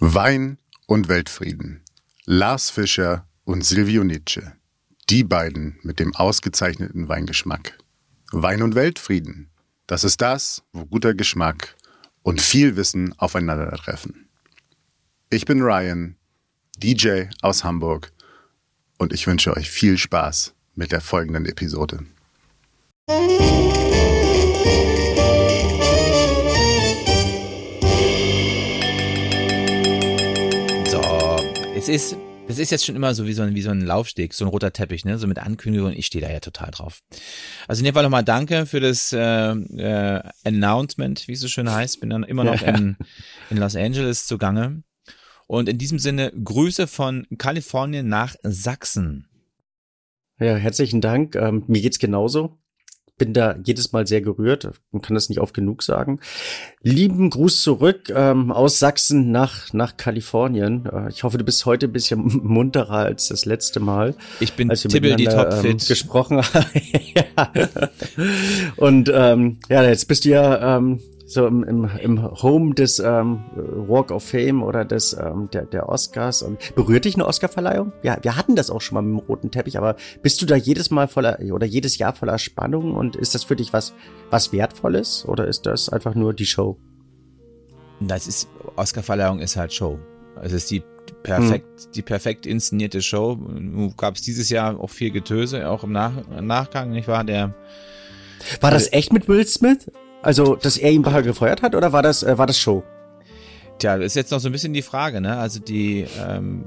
Wein und Weltfrieden. Lars Fischer und Silvio Nietzsche. Die beiden mit dem ausgezeichneten Weingeschmack. Wein und Weltfrieden. Das ist das, wo guter Geschmack und viel Wissen aufeinandertreffen. Ich bin Ryan, DJ aus Hamburg und ich wünsche euch viel Spaß mit der folgenden Episode. Es ist, das ist jetzt schon immer so wie so ein, wie so ein Laufsteg, so ein roter Teppich, ne, so mit Ankündigung. Ich stehe da ja total drauf. Also in dem Fall nochmal danke für das äh, äh, Announcement, wie es so schön heißt. Bin dann immer noch in, in Los Angeles zugange. Und in diesem Sinne Grüße von Kalifornien nach Sachsen. Ja, herzlichen Dank. Ähm, mir geht's genauso bin da jedes Mal sehr gerührt und kann das nicht oft genug sagen. Lieben Gruß zurück ähm, aus Sachsen nach, nach Kalifornien. Äh, ich hoffe, du bist heute ein bisschen munterer als das letzte Mal. Ich bin als Tibbel die Topfit. Ähm, gesprochen ja. Und ähm, ja, jetzt bist du ja ähm, so im, im, im Home des ähm, Walk of Fame oder des ähm, der, der Oscars. Und berührt dich eine Oscarverleihung? Ja, wir hatten das auch schon mal mit dem roten Teppich, aber bist du da jedes Mal voller oder jedes Jahr voller Spannung und ist das für dich was was wertvolles oder ist das einfach nur die Show? Das ist Oscarverleihung ist halt Show. Es ist die perfekt hm. die perfekt inszenierte Show. Gab es dieses Jahr auch viel Getöse, auch im Nach Nachgang, nicht wahr? Der war das echt mit Will Smith? Also, dass er ihn Bacher gefeuert hat oder war das, äh, war das Show? Tja, ist jetzt noch so ein bisschen die Frage, ne? Also die ähm,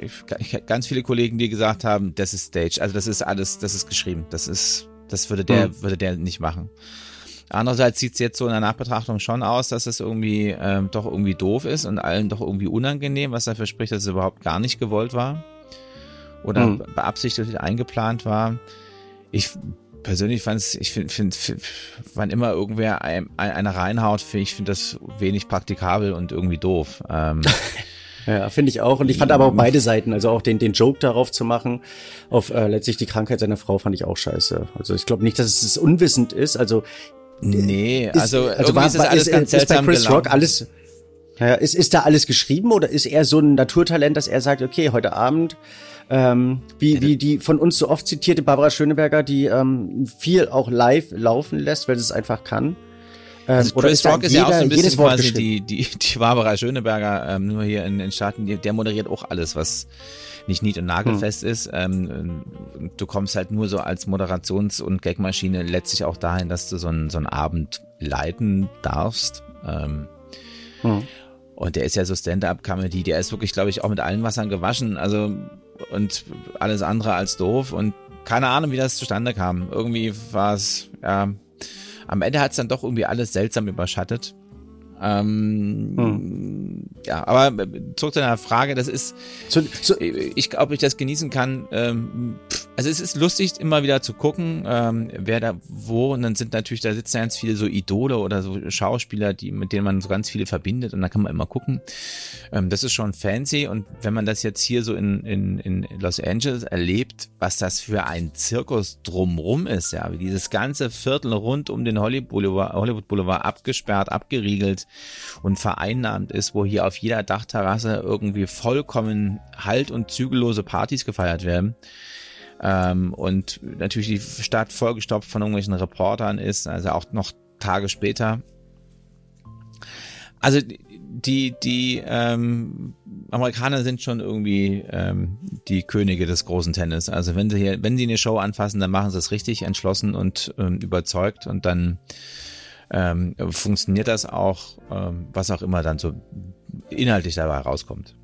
ich, ganz viele Kollegen, die gesagt haben, das ist Stage, also das ist alles, das ist geschrieben, das ist, das würde der, hm. würde der nicht machen. Andererseits sieht es jetzt so in der Nachbetrachtung schon aus, dass es irgendwie ähm, doch irgendwie doof ist und allen doch irgendwie unangenehm, was dafür spricht, dass es überhaupt gar nicht gewollt war oder hm. beabsichtigt eingeplant war. Ich persönlich fand es, ich finde, find, find, wann immer irgendwer ein, eine reinhaut, finde ich, finde das wenig praktikabel und irgendwie doof. Ähm, ja, finde ich auch. Und ich fand aber auch beide Seiten, also auch den, den Joke darauf zu machen, auf äh, letztlich die Krankheit seiner Frau, fand ich auch scheiße. Also ich glaube nicht, dass es unwissend ist. Also nee, ist, also, also war, ist das alles ist, ganz ist bei Chris Rock alles ja, ist, ist da alles geschrieben oder ist er so ein Naturtalent, dass er sagt, okay, heute Abend ähm, wie, wie die von uns so oft zitierte Barbara Schöneberger, die ähm, viel auch live laufen lässt, weil sie es einfach kann. Ähm, also Chris Rock ist jeder, ja auch so ein bisschen quasi die, die, die Barbara Schöneberger, ähm, nur hier in den Staaten, der moderiert auch alles, was nicht nied- und nagelfest hm. ist. Ähm, du kommst halt nur so als Moderations- und Gagmaschine letztlich auch dahin, dass du so einen, so einen Abend leiten darfst. Ähm, hm. Und der ist ja so Stand-up-Comedy, der ist wirklich, glaube ich, auch mit allen Wassern gewaschen. Also und alles andere als doof und keine Ahnung, wie das zustande kam. Irgendwie war es, ja, am Ende hat es dann doch irgendwie alles seltsam überschattet. Ähm, hm. Ja, aber zurück zu deiner Frage, das ist, so, so, ich glaube, ich das genießen kann. Ähm, also es ist lustig, immer wieder zu gucken, ähm, wer da wo. Und dann sind natürlich, da sitzen ganz viele so Idole oder so Schauspieler, die, mit denen man so ganz viele verbindet. Und da kann man immer gucken. Ähm, das ist schon fancy. Und wenn man das jetzt hier so in, in, in Los Angeles erlebt, was das für ein Zirkus drumrum ist, ja, wie dieses ganze Viertel rund um den Hollywood Boulevard, Hollywood Boulevard abgesperrt, abgeriegelt und vereinnahmt ist, wo hier auf jeder Dachterrasse irgendwie vollkommen halt- und zügellose Partys gefeiert werden. Ähm, und natürlich die Stadt vollgestopft von irgendwelchen Reportern ist, also auch noch Tage später. Also die, die ähm, Amerikaner sind schon irgendwie ähm, die Könige des großen Tennis. Also wenn sie hier, wenn sie eine Show anfassen, dann machen sie es richtig entschlossen und ähm, überzeugt und dann ähm, funktioniert das auch, ähm, was auch immer dann so inhaltlich dabei rauskommt.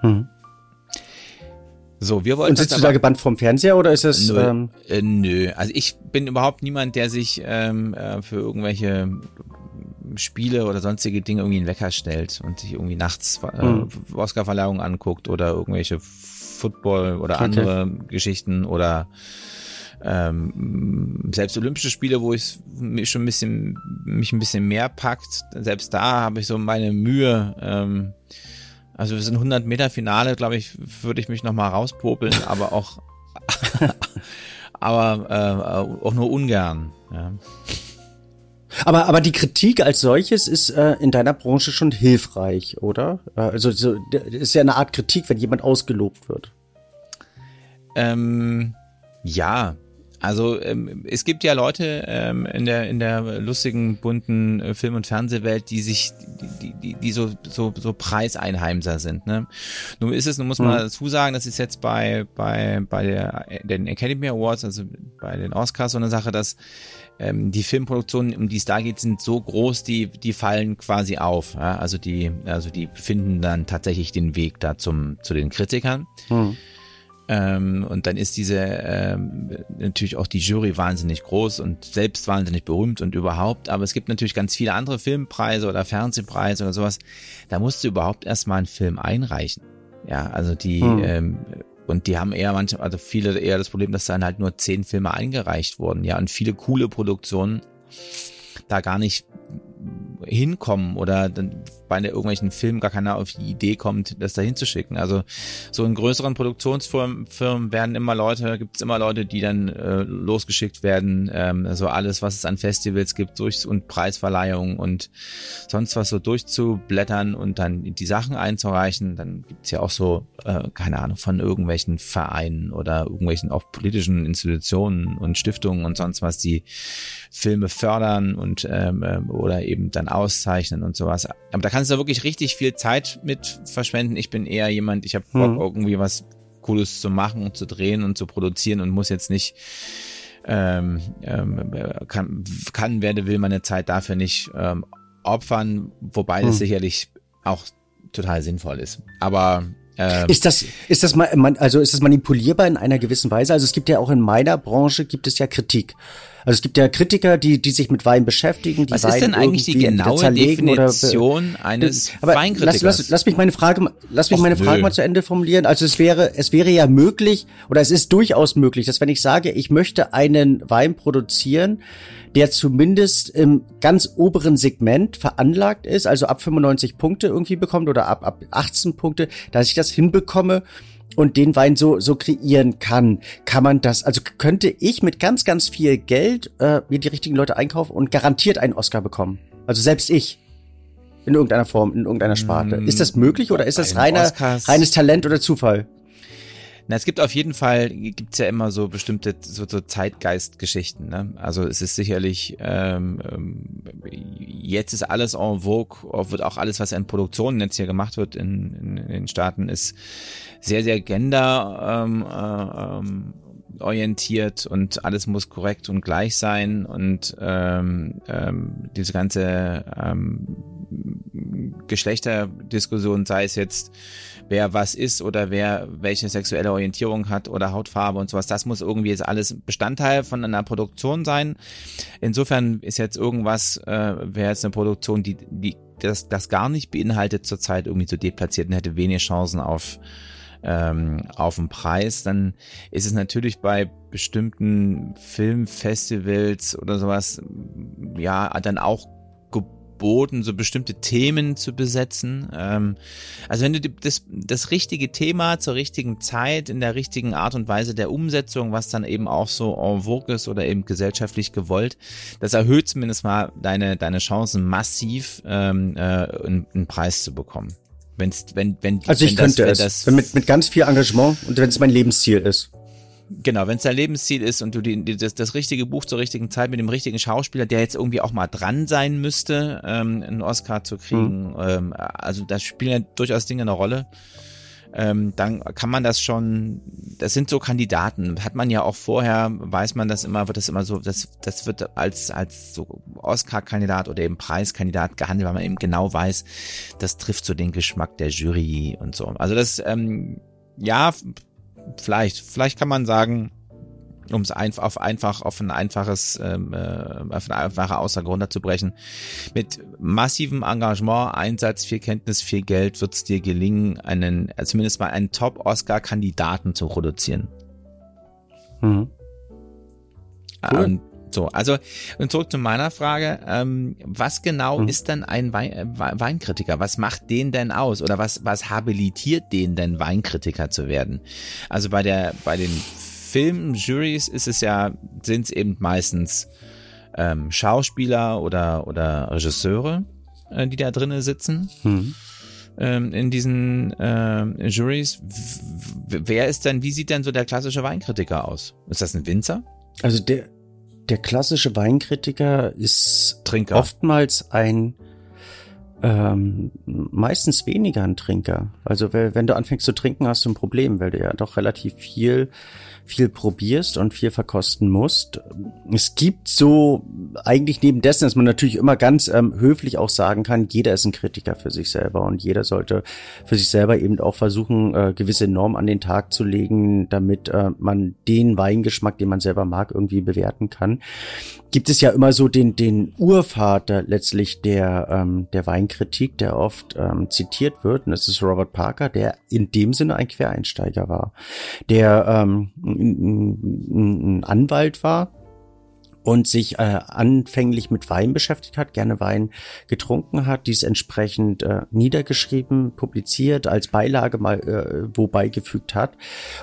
Hm. So, wir wollten. Und sitzt du da gebannt vom Fernseher oder ist das? Nö, ähm äh, nö. also ich bin überhaupt niemand, der sich ähm, äh, für irgendwelche Spiele oder sonstige Dinge irgendwie in Wecker stellt und sich irgendwie nachts äh, hm. Oscar-Verleihungen anguckt oder irgendwelche Football oder okay. andere Geschichten oder ähm, selbst Olympische Spiele, wo ich mich schon ein bisschen mich ein bisschen mehr packt, selbst da habe ich so meine Mühe. Ähm, also wir sind 100 Meter Finale, glaube ich, würde ich mich noch mal rauspopeln, aber auch aber äh, auch nur ungern. Ja. Aber, aber die Kritik als solches ist äh, in deiner Branche schon hilfreich, oder? Äh, also so, ist ja eine Art Kritik, wenn jemand ausgelobt wird. Ähm, ja, also ähm, es gibt ja Leute ähm, in der in der lustigen bunten äh, Film- und Fernsehwelt, die sich die die, die so so so Preiseinheimser sind. Ne? Nun ist es, nun muss man mhm. dazu sagen, das ist jetzt bei bei bei der den Academy Awards, also bei den Oscars so eine Sache, dass ähm, die Filmproduktionen, um die es da geht, sind so groß, die die fallen quasi auf. Ja? Also die also die finden dann tatsächlich den Weg da zum zu den Kritikern. Mhm. Ähm, und dann ist diese ähm, natürlich auch die Jury wahnsinnig groß und selbst wahnsinnig berühmt und überhaupt. Aber es gibt natürlich ganz viele andere Filmpreise oder Fernsehpreise oder sowas. Da musst du überhaupt erstmal einen Film einreichen. Ja, also die hm. ähm, und die haben eher manchmal, also viele eher das Problem, dass dann halt nur zehn Filme eingereicht wurden. Ja, und viele coole Produktionen da gar nicht hinkommen oder dann bei irgendwelchen Filmen gar keiner auf die Idee kommt, das da hinzuschicken. Also so in größeren Produktionsfirmen Firmen werden immer Leute, gibt es immer Leute, die dann äh, losgeschickt werden, ähm, also alles, was es an Festivals gibt, durch und Preisverleihungen und sonst was so durchzublättern und dann die Sachen einzureichen. Dann gibt's ja auch so, äh, keine Ahnung, von irgendwelchen Vereinen oder irgendwelchen auch politischen Institutionen und Stiftungen und sonst was, die Filme fördern und ähm, ähm oder eben dann auszeichnen und sowas. Aber da kannst du wirklich richtig viel Zeit mit verschwenden. Ich bin eher jemand, ich habe Bock, mhm. irgendwie was Cooles zu machen und zu drehen und zu produzieren und muss jetzt nicht ähm, ähm, kann, kann, werde, will meine Zeit dafür nicht ähm, opfern, wobei mhm. das sicherlich auch total sinnvoll ist. Aber ähm, ist das, ist das mal, also ist das manipulierbar in einer gewissen Weise? Also es gibt ja auch in meiner Branche gibt es ja Kritik. Also es gibt ja Kritiker, die, die sich mit Wein beschäftigen. Die Was Wein ist denn eigentlich die genaue Definition oder, eines aber Weinkritikers? Lass, lass, lass mich meine Frage, lass mich Och, meine Frage mal zu Ende formulieren. Also es wäre, es wäre ja möglich, oder es ist durchaus möglich, dass wenn ich sage, ich möchte einen Wein produzieren, der zumindest im ganz oberen Segment veranlagt ist, also ab 95 Punkte irgendwie bekommt oder ab, ab 18 Punkte, dass ich das hinbekomme, und den Wein so so kreieren kann, kann man das, also könnte ich mit ganz ganz viel Geld äh, mir die richtigen Leute einkaufen und garantiert einen Oscar bekommen. Also selbst ich in irgendeiner Form, in irgendeiner Sparte. Mm, ist das möglich oder ist das reiner, reines Talent oder Zufall? Na, es gibt auf jeden Fall, gibt's ja immer so bestimmte so, so Zeitgeistgeschichten. Ne? Also es ist sicherlich, ähm, ähm, jetzt ist alles en vogue, wird auch alles, was in Produktionen jetzt hier gemacht wird in, in, in den Staaten, ist sehr, sehr gender ähm, äh, ähm, orientiert und alles muss korrekt und gleich sein und ähm, ähm, diese ganze ähm, Geschlechterdiskussion, sei es jetzt wer was ist oder wer welche sexuelle Orientierung hat oder Hautfarbe und sowas, das muss irgendwie jetzt alles Bestandteil von einer Produktion sein. Insofern ist jetzt irgendwas, äh, wäre jetzt eine Produktion, die, die das, das gar nicht beinhaltet, zurzeit irgendwie zu deplatziert und hätte wenig Chancen auf ähm, auf den Preis, dann ist es natürlich bei bestimmten Filmfestivals oder sowas, ja, dann auch geboten, so bestimmte Themen zu besetzen. Ähm, also wenn du das, das richtige Thema zur richtigen Zeit, in der richtigen Art und Weise der Umsetzung, was dann eben auch so en vogue ist oder eben gesellschaftlich gewollt, das erhöht zumindest mal deine, deine Chancen massiv, ähm, äh, einen, Preis zu bekommen. Wenn's, wenn, wenn, also ich wenn könnte das, es, das, mit, mit ganz viel Engagement und wenn es mein Lebensziel ist. Genau, wenn es dein Lebensziel ist und du die, die, das, das richtige Buch zur richtigen Zeit mit dem richtigen Schauspieler, der jetzt irgendwie auch mal dran sein müsste, ähm, einen Oscar zu kriegen, mhm. ähm, also da spielen ja durchaus Dinge eine Rolle ähm, dann kann man das schon, das sind so Kandidaten, hat man ja auch vorher, weiß man das immer, wird das immer so, das, das wird als, als so Oscar-Kandidat oder eben Preiskandidat gehandelt, weil man eben genau weiß, das trifft so den Geschmack der Jury und so. Also das, ähm, ja, vielleicht, vielleicht kann man sagen, um es einfach auf einfach auf ein einfaches ähm, äh, auf eine einfache Aussage runterzubrechen. Mit massivem Engagement, Einsatz, viel Kenntnis, viel Geld wird es dir gelingen, einen also zumindest mal einen Top-Oscar-Kandidaten zu produzieren. Mhm. Cool. Und so, also und zurück zu meiner Frage: ähm, Was genau mhm. ist denn ein Wein, äh, Weinkritiker? Was macht den denn aus oder was was habilitiert den denn Weinkritiker zu werden? Also bei der bei den Filmjurys ist es ja, sind es eben meistens ähm, Schauspieler oder, oder Regisseure, äh, die da drinnen sitzen. Mhm. Ähm, in diesen äh, Juries. Wer ist denn, wie sieht denn so der klassische Weinkritiker aus? Ist das ein Winzer? Also der, der klassische Weinkritiker ist Trinker. oftmals ein ähm, meistens weniger ein Trinker. Also wenn du anfängst zu trinken, hast du ein Problem, weil du ja doch relativ viel viel probierst und viel verkosten musst. Es gibt so eigentlich neben dessen, dass man natürlich immer ganz ähm, höflich auch sagen kann, jeder ist ein Kritiker für sich selber und jeder sollte für sich selber eben auch versuchen, äh, gewisse Normen an den Tag zu legen, damit äh, man den Weingeschmack, den man selber mag, irgendwie bewerten kann. Gibt es ja immer so den, den Urvater letztlich der, ähm, der Weinkritik, der oft ähm, zitiert wird, und das ist Robert Parker, der in dem Sinne ein Quereinsteiger war, der ähm, ein Anwalt war und sich äh, anfänglich mit Wein beschäftigt hat, gerne Wein getrunken hat, dies entsprechend äh, niedergeschrieben, publiziert, als Beilage mal äh, wo beigefügt hat.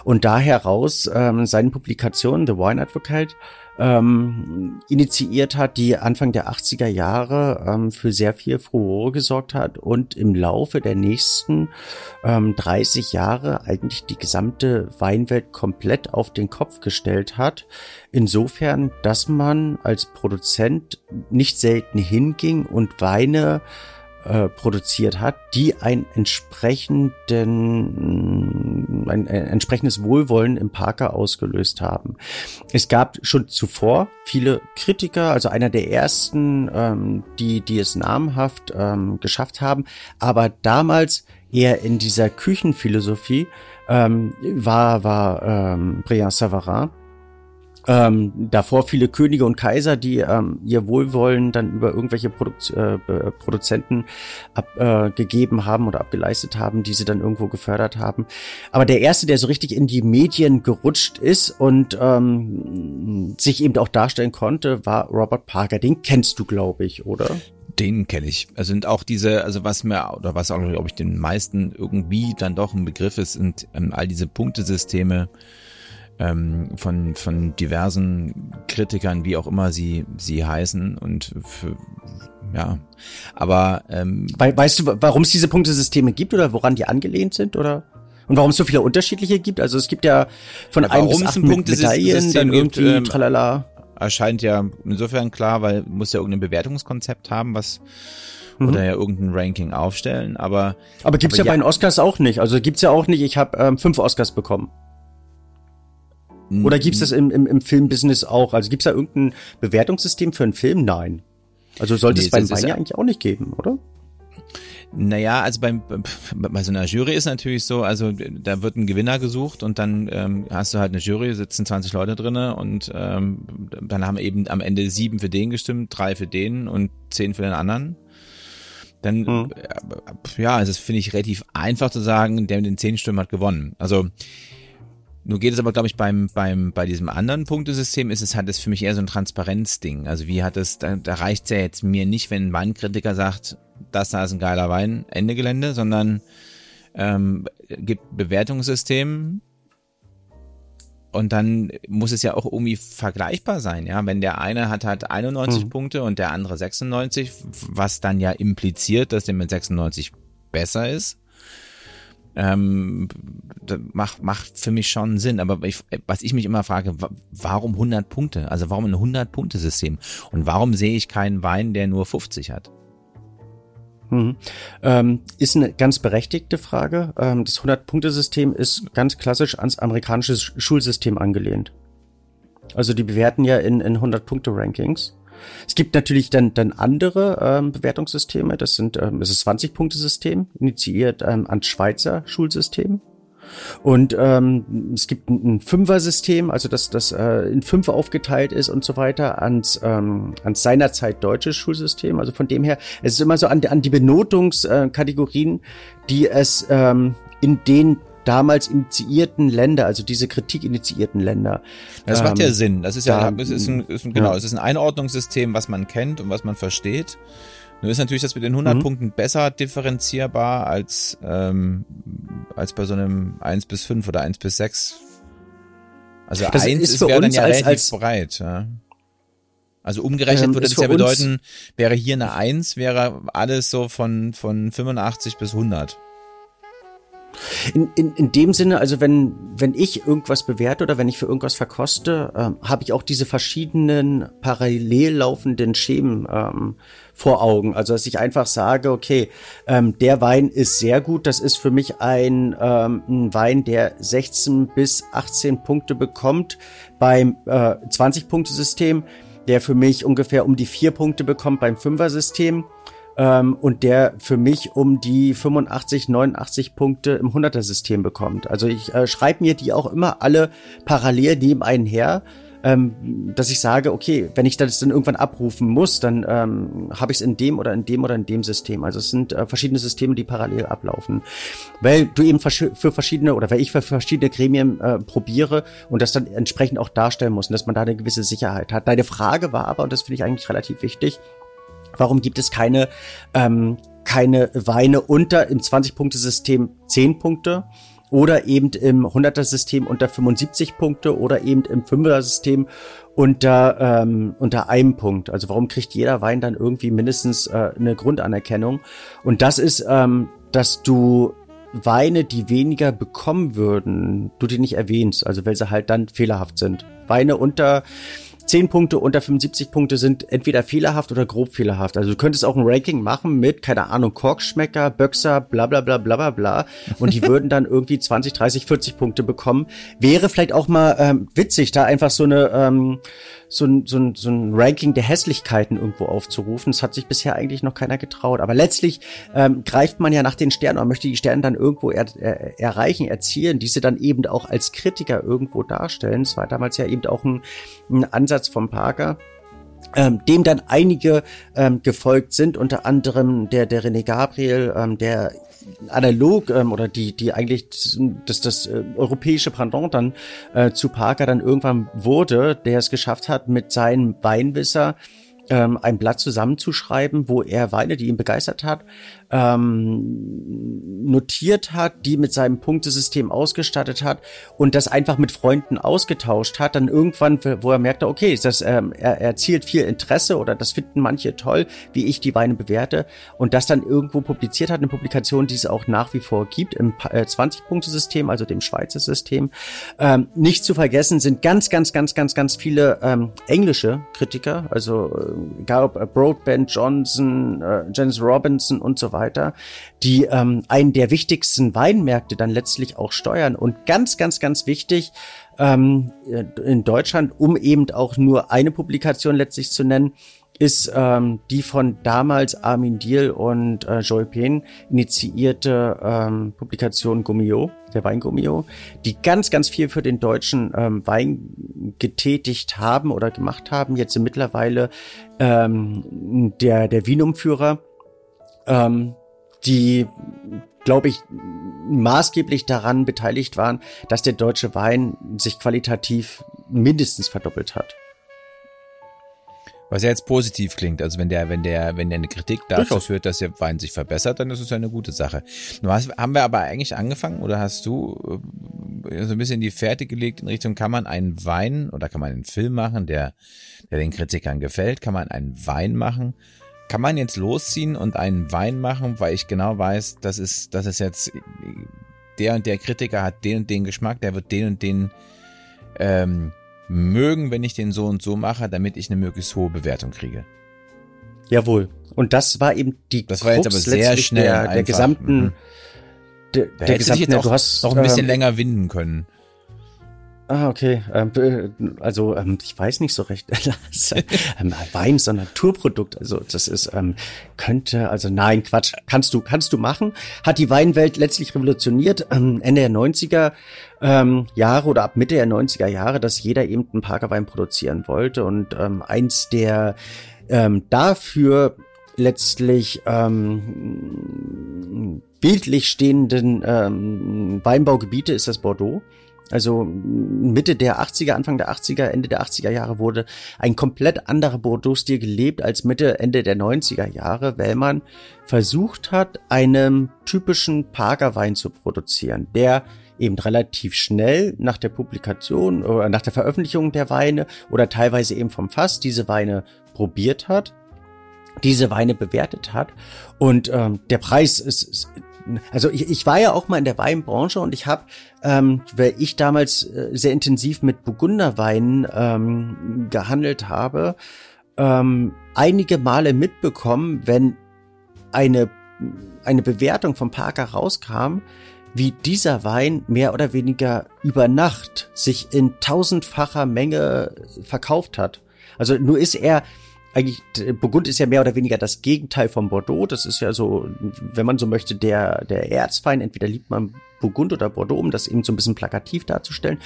Und da heraus ähm, seinen Publikationen The Wine Advocate ähm, initiiert hat, die Anfang der 80er Jahre ähm, für sehr viel Furore gesorgt hat und im Laufe der nächsten ähm, 30 Jahre eigentlich die gesamte Weinwelt komplett auf den Kopf gestellt hat. Insofern, dass man als Produzent nicht selten hinging und Weine äh, produziert hat, die ein entsprechenden, ein, ein entsprechendes Wohlwollen im Parker ausgelöst haben. Es gab schon zuvor viele Kritiker, also einer der ersten, ähm, die, die es namhaft ähm, geschafft haben, aber damals eher in dieser Küchenphilosophie ähm, war, war ähm, Brian Savarin, ähm, davor viele Könige und Kaiser, die ähm, ihr Wohlwollen dann über irgendwelche Produ äh, Produzenten abgegeben äh, haben oder abgeleistet haben, die sie dann irgendwo gefördert haben. Aber der erste, der so richtig in die Medien gerutscht ist und ähm, sich eben auch darstellen konnte, war Robert Parker. Den kennst du, glaube ich, oder? Den kenne ich. Also sind auch diese, also was mir, oder was auch, glaube ich, den meisten irgendwie dann doch ein Begriff ist, sind ähm, all diese Punktesysteme, ähm, von, von diversen Kritikern, wie auch immer sie, sie heißen und für, ja, aber ähm, We weißt du, warum es diese Punktesysteme gibt oder woran die angelehnt sind oder? Und warum es so viele unterschiedliche gibt? Also es gibt ja von einem bis acht Medaillen, dann irgendwie gibt, ähm, tralala. Erscheint ja insofern klar, weil muss ja irgendein Bewertungskonzept haben, was mhm. oder ja irgendein Ranking aufstellen, aber aber gibt's aber ja, ja bei den Oscars auch nicht. Also gibt's ja auch nicht. Ich habe ähm, fünf Oscars bekommen. Oder gibt's das im, im, im Filmbusiness auch? Also gibt's da irgendein Bewertungssystem für einen Film? Nein. Also sollte nee, es beim Wein ja eigentlich auch nicht geben, oder? Naja, also beim, bei so einer Jury ist natürlich so, also da wird ein Gewinner gesucht und dann ähm, hast du halt eine Jury, sitzen 20 Leute drinne und ähm, dann haben eben am Ende sieben für den gestimmt, drei für den und zehn für den anderen. Dann, mhm. ja, also das finde ich relativ einfach zu sagen, der mit den zehn Stimmen hat gewonnen. Also nur geht es aber, glaube ich, beim, beim, bei diesem anderen Punktesystem ist es halt das für mich eher so ein Transparenzding. Also wie hat es, da, da reicht es ja jetzt mir nicht, wenn ein Weinkritiker sagt, das da ist ein geiler Wein, Ende Gelände, sondern ähm, gibt Bewertungssystem und dann muss es ja auch irgendwie vergleichbar sein, ja. Wenn der eine hat halt 91 mhm. Punkte und der andere 96, was dann ja impliziert, dass der mit 96 besser ist ähm, macht, macht für mich schon Sinn. Aber ich, was ich mich immer frage, warum 100 Punkte? Also warum ein 100-Punkte-System? Und warum sehe ich keinen Wein, der nur 50 hat? Mhm. Ähm, ist eine ganz berechtigte Frage. Ähm, das 100-Punkte-System ist ganz klassisch ans amerikanische Schulsystem angelehnt. Also die bewerten ja in, in 100-Punkte-Rankings. Es gibt natürlich dann, dann andere ähm, Bewertungssysteme. Das sind ähm, das ist 20-Punkte-System, initiiert ähm, ans Schweizer Schulsystem. Und ähm, es gibt ein, ein Fünfer-System, also das, das äh, in fünf aufgeteilt ist und so weiter, ans, ähm, ans seinerzeit deutsches Schulsystem. Also von dem her, es ist immer so an, an die Benotungskategorien, die es ähm, in den damals initiierten Länder, also diese Kritik initiierten Länder. Das ähm, macht ja ähm, Sinn. Das ist ja, es ist ein, ist ein, genau, ja. es ist ein Einordnungssystem, was man kennt und was man versteht. Nur ist natürlich das mit den 100 mhm. Punkten besser differenzierbar als, ähm, als bei so einem 1 bis 5 oder 1 bis 6. Also das 1 ist, ist wäre dann ja als, relativ als, breit. Ja. Also umgerechnet ähm, würde das ja bedeuten, wäre hier eine 1, wäre alles so von, von 85 bis 100. In, in, in dem Sinne, also wenn, wenn ich irgendwas bewerte oder wenn ich für irgendwas verkoste, ähm, habe ich auch diese verschiedenen parallel laufenden Schemen ähm, vor Augen. Also dass ich einfach sage, okay, ähm, der Wein ist sehr gut. Das ist für mich ein, ähm, ein Wein, der 16 bis 18 Punkte bekommt beim äh, 20-Punkte-System, der für mich ungefähr um die vier Punkte bekommt beim Fünfer-System ähm, und der für mich um die 85, 89 Punkte im 100er-System bekommt. Also ich äh, schreibe mir die auch immer alle parallel neben einen ähm, dass ich sage, okay, wenn ich das dann irgendwann abrufen muss, dann ähm, habe ich es in dem oder in dem oder in dem System. Also es sind äh, verschiedene Systeme, die parallel ablaufen. Weil du eben für verschiedene oder weil ich für verschiedene Gremien äh, probiere und das dann entsprechend auch darstellen muss und dass man da eine gewisse Sicherheit hat. Deine Frage war aber, und das finde ich eigentlich relativ wichtig, Warum gibt es keine, ähm, keine Weine unter im 20-Punkte-System 10 Punkte oder eben im 100er-System unter 75 Punkte oder eben im 5er-System unter, ähm, unter einem Punkt? Also warum kriegt jeder Wein dann irgendwie mindestens äh, eine Grundanerkennung? Und das ist, ähm, dass du Weine, die weniger bekommen würden, du die nicht erwähnst, also weil sie halt dann fehlerhaft sind. Weine unter 10 Punkte unter 75 Punkte sind entweder fehlerhaft oder grob fehlerhaft. Also du könntest auch ein Ranking machen mit, keine Ahnung, Korkschmecker, Böxer, bla bla bla bla bla bla. Und die würden dann irgendwie 20, 30, 40 Punkte bekommen. Wäre vielleicht auch mal ähm, witzig, da einfach so eine ähm, so ein, so, ein, so ein Ranking der Hässlichkeiten irgendwo aufzurufen. Das hat sich bisher eigentlich noch keiner getraut. Aber letztlich ähm, greift man ja nach den Sternen und möchte die Sterne dann irgendwo er, er, erreichen, erzielen, diese dann eben auch als Kritiker irgendwo darstellen. Das war damals ja eben auch ein, ein Ansatz vom Parker ähm, dem dann einige ähm, gefolgt sind, unter anderem der, der René Gabriel, ähm, der analog ähm, oder die, die eigentlich das, das äh, europäische Pendant dann äh, zu Parker dann irgendwann wurde, der es geschafft hat, mit seinem Weinwisser ähm, ein Blatt zusammenzuschreiben, wo er Weine, die ihn begeistert hat, ähm, notiert hat, die mit seinem Punktesystem ausgestattet hat und das einfach mit Freunden ausgetauscht hat, dann irgendwann, wo er merkte, okay, das, ähm, er, er erzielt viel Interesse oder das finden manche toll, wie ich die Weine bewerte und das dann irgendwo publiziert hat, eine Publikation, die es auch nach wie vor gibt im äh, 20-Punkte-System, also dem Schweizer System. Ähm, nicht zu vergessen sind ganz, ganz, ganz, ganz, ganz viele ähm, englische Kritiker, also äh, egal ob äh, Broadband, Johnson, äh, Janice Robinson und so weiter, weiter, die ähm, einen der wichtigsten Weinmärkte dann letztlich auch steuern. Und ganz, ganz, ganz wichtig ähm, in Deutschland, um eben auch nur eine Publikation letztlich zu nennen, ist ähm, die von damals Armin Diel und äh, Joy Pen initiierte ähm, Publikation Gummio, der Wein Gummio, die ganz, ganz viel für den deutschen ähm, Wein getätigt haben oder gemacht haben. Jetzt mittlerweile ähm, der, der Wienumführer ähm, die, glaube ich, maßgeblich daran beteiligt waren, dass der deutsche Wein sich qualitativ mindestens verdoppelt hat. Was ja jetzt positiv klingt, also wenn der, wenn der, wenn der eine Kritik dazu führt, dass der Wein sich verbessert, dann ist es ja eine gute Sache. Nun hast, haben wir aber eigentlich angefangen oder hast du äh, so ein bisschen die Fährte gelegt in Richtung, kann man einen Wein oder kann man einen Film machen, der, der den Kritikern gefällt, kann man einen Wein machen, kann man jetzt losziehen und einen Wein machen, weil ich genau weiß, das ist, das ist jetzt der und der Kritiker hat den und den Geschmack, der wird den und den ähm, mögen, wenn ich den so und so mache, damit ich eine möglichst hohe Bewertung kriege. Jawohl. Und das war eben die Das war jetzt aber sehr schnell der, der gesamten mhm. der, der gesamten, auch, du hast noch ein bisschen ähm, länger winden können. Ah, okay. Ähm, also ähm, ich weiß nicht so recht. Ähm, Wein ist ein Naturprodukt. Also das ist könnte also nein Quatsch. Kannst du kannst du machen. Hat die Weinwelt letztlich revolutioniert. Ende der 90er Jahre oder ab Mitte der 90er Jahre, dass jeder eben einen Parkerwein produzieren wollte und eins der dafür letztlich ähm, bildlich stehenden ähm, Weinbaugebiete ist das Bordeaux. Also Mitte der 80er, Anfang der 80er, Ende der 80er Jahre wurde ein komplett anderer Bordeaux-Stil gelebt als Mitte, Ende der 90er Jahre, weil man versucht hat, einen typischen Parkerwein zu produzieren, der eben relativ schnell nach der Publikation oder nach der Veröffentlichung der Weine oder teilweise eben vom Fass diese Weine probiert hat, diese Weine bewertet hat. Und ähm, der Preis ist, ist also ich, ich war ja auch mal in der Weinbranche und ich habe, ähm, weil ich damals äh, sehr intensiv mit Burgunderweinen ähm, gehandelt habe, ähm, einige Male mitbekommen, wenn eine eine Bewertung von Parker rauskam, wie dieser Wein mehr oder weniger über Nacht sich in tausendfacher Menge verkauft hat. Also nur ist er eigentlich, Burgund ist ja mehr oder weniger das Gegenteil von Bordeaux. Das ist ja so, wenn man so möchte, der, der Erzfeind. Entweder liebt man Burgund oder Bordeaux, um das eben so ein bisschen plakativ darzustellen.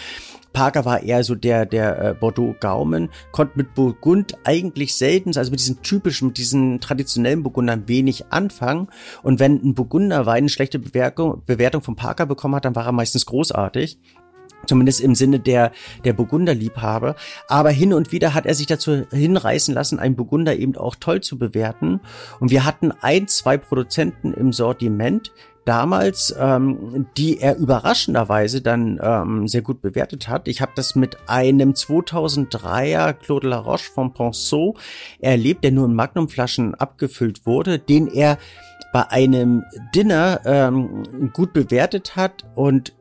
Parker war eher so der, der äh, Bordeaux-Gaumen, konnte mit Burgund eigentlich selten, also mit diesen typischen, mit diesen traditionellen Burgundern wenig anfangen. Und wenn ein Burgunderwein eine schlechte Bewertung, Bewertung von Parker bekommen hat, dann war er meistens großartig. Zumindest im Sinne der, der Burgunderliebhaber. Aber hin und wieder hat er sich dazu hinreißen lassen, einen Burgunder eben auch toll zu bewerten. Und wir hatten ein, zwei Produzenten im Sortiment, damals, ähm, die er überraschenderweise dann ähm, sehr gut bewertet hat. Ich habe das mit einem 2003er Claude Laroche von Ponceau erlebt, der nur in Magnumflaschen abgefüllt wurde, den er bei einem Dinner ähm, gut bewertet hat und